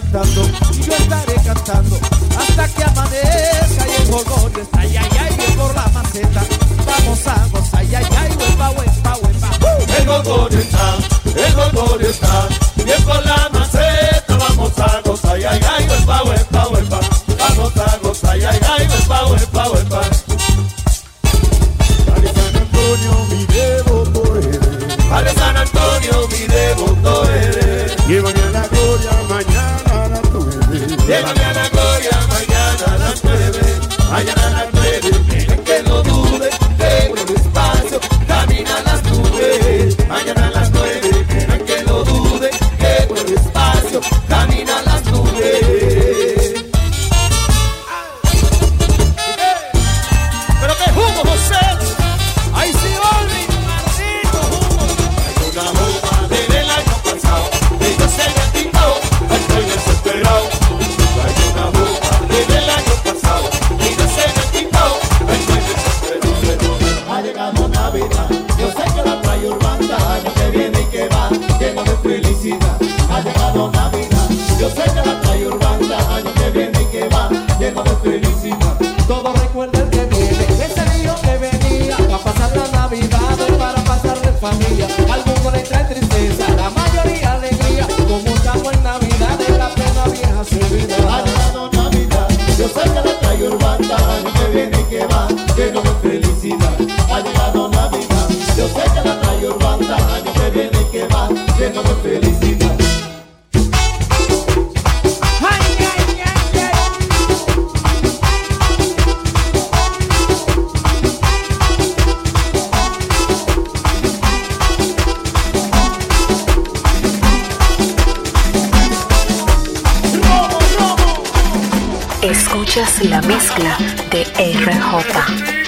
cantando. la mezcla de RJ.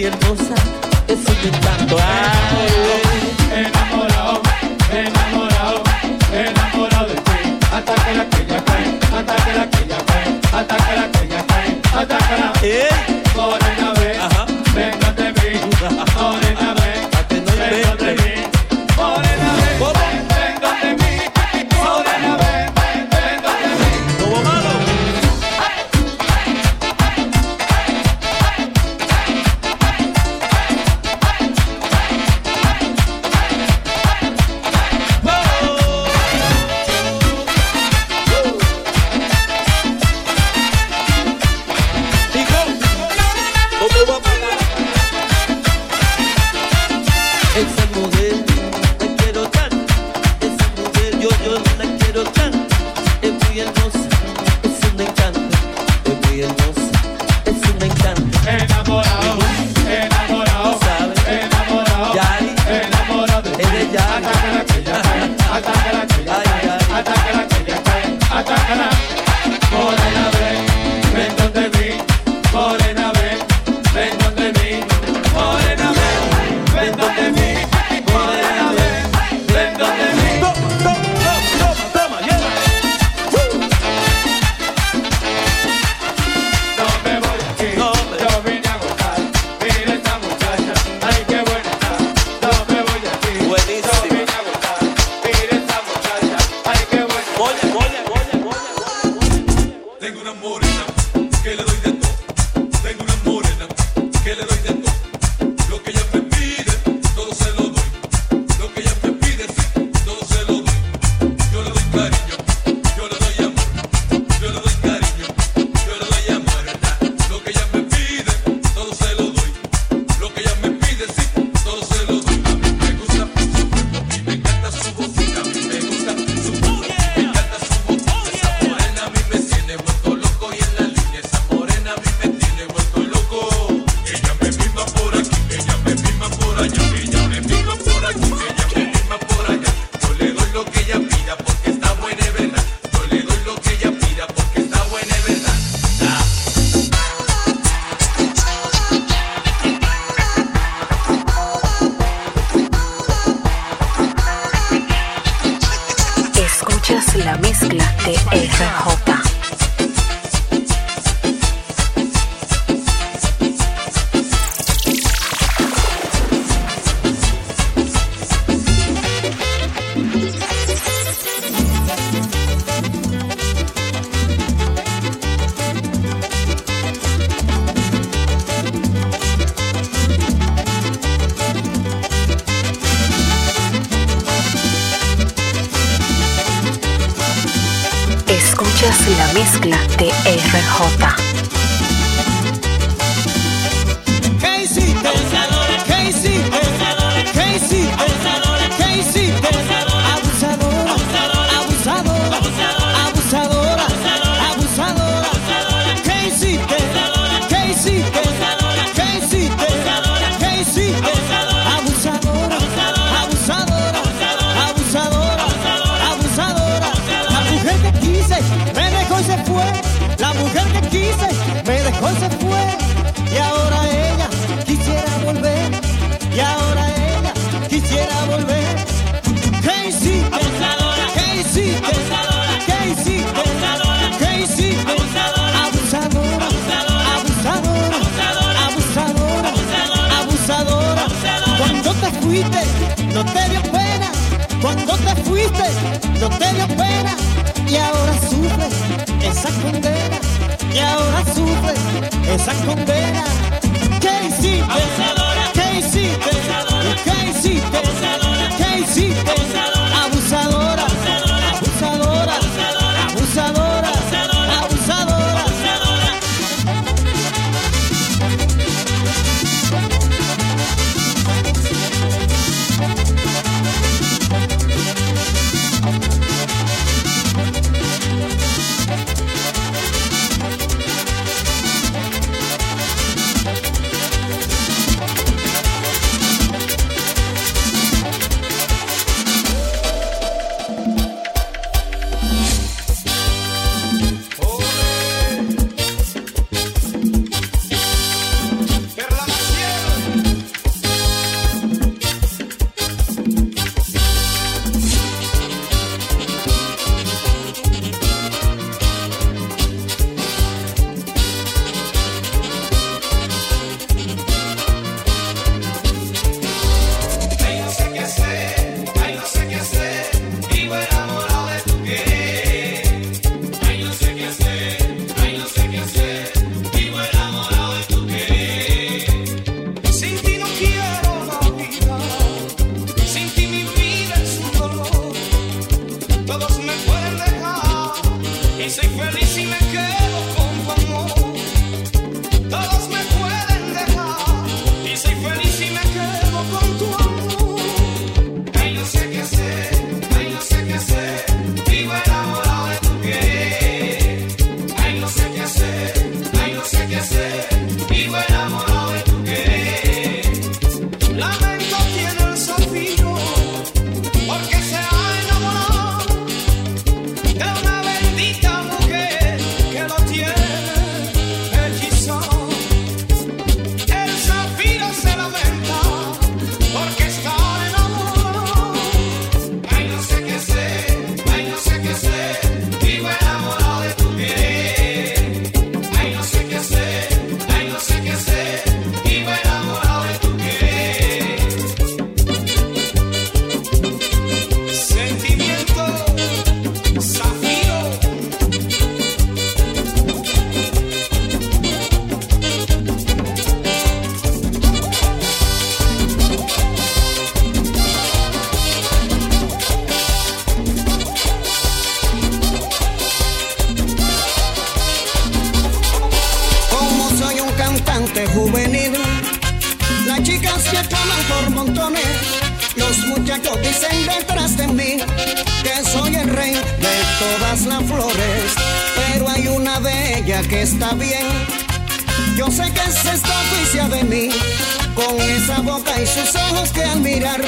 y eso te. Enamorado, enamorado, de ti. Que ya cae, que ya cae, que ya cae, es la mezcla de RJ. Você foi esa condena. ¿Qué hiciste? Abusadora. ¿Qué hiciste? Abusadora. ¿Qué hiciste? ¿Qué hiciste? que está bien. Yo sé que se está juicia de mí, con esa boca y sus ojos que al mirar,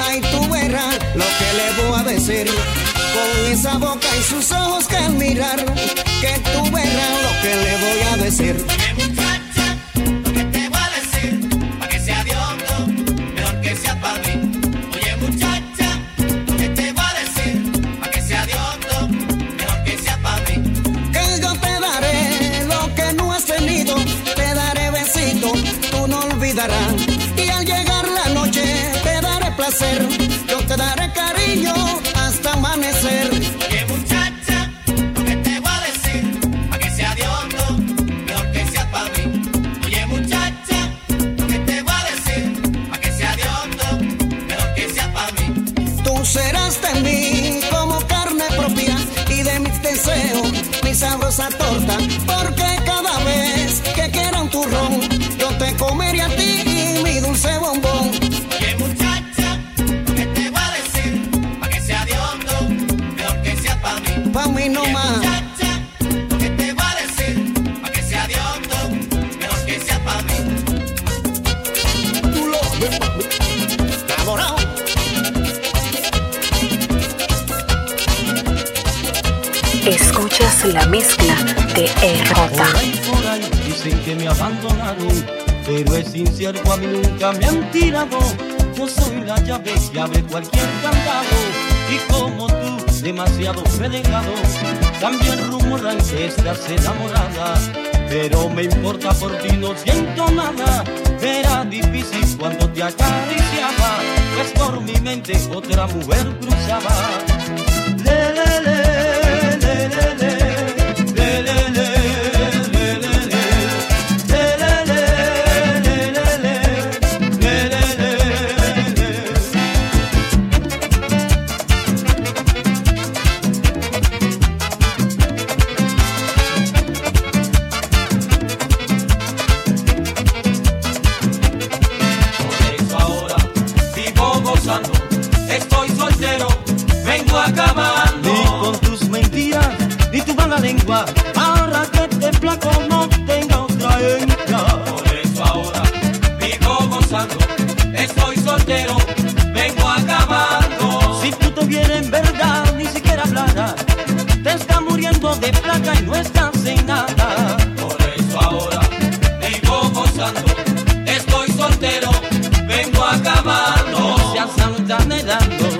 ay tú verás lo que le voy a decir. Con esa boca y sus ojos que al mirar, que tú verás lo que le voy a decir. Escuchas la mezcla de RJ. Dicen que me abandonaron, pero es incierto, a mí nunca me han tirado. Yo soy la llave que abre cualquier candado. Y como tú, demasiado renegado. También rumoran que estás enamorada. Pero me importa por ti, no siento nada. Era difícil cuando te acariciaba. Pues por mi mente otra mujer cruzaba. Le, le, le. de placa y no están sin nada. Por eso ahora vivo gozando, estoy soltero, vengo a acabar. No seas dando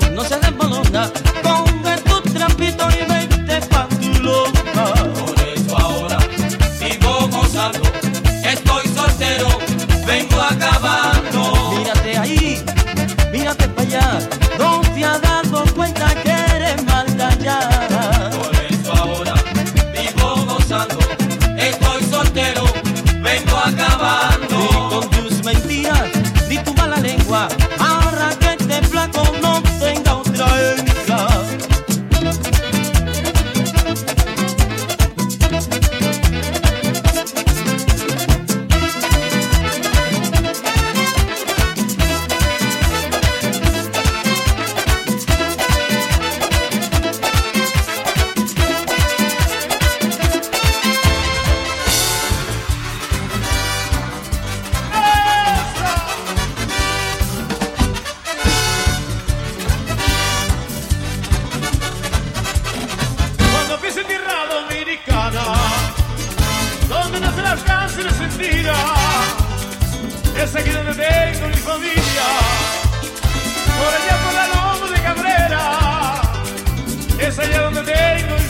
alcance de sentida ese que donde tengo mi familia. Por allá por la loma de Cabrera. Es allá donde tengo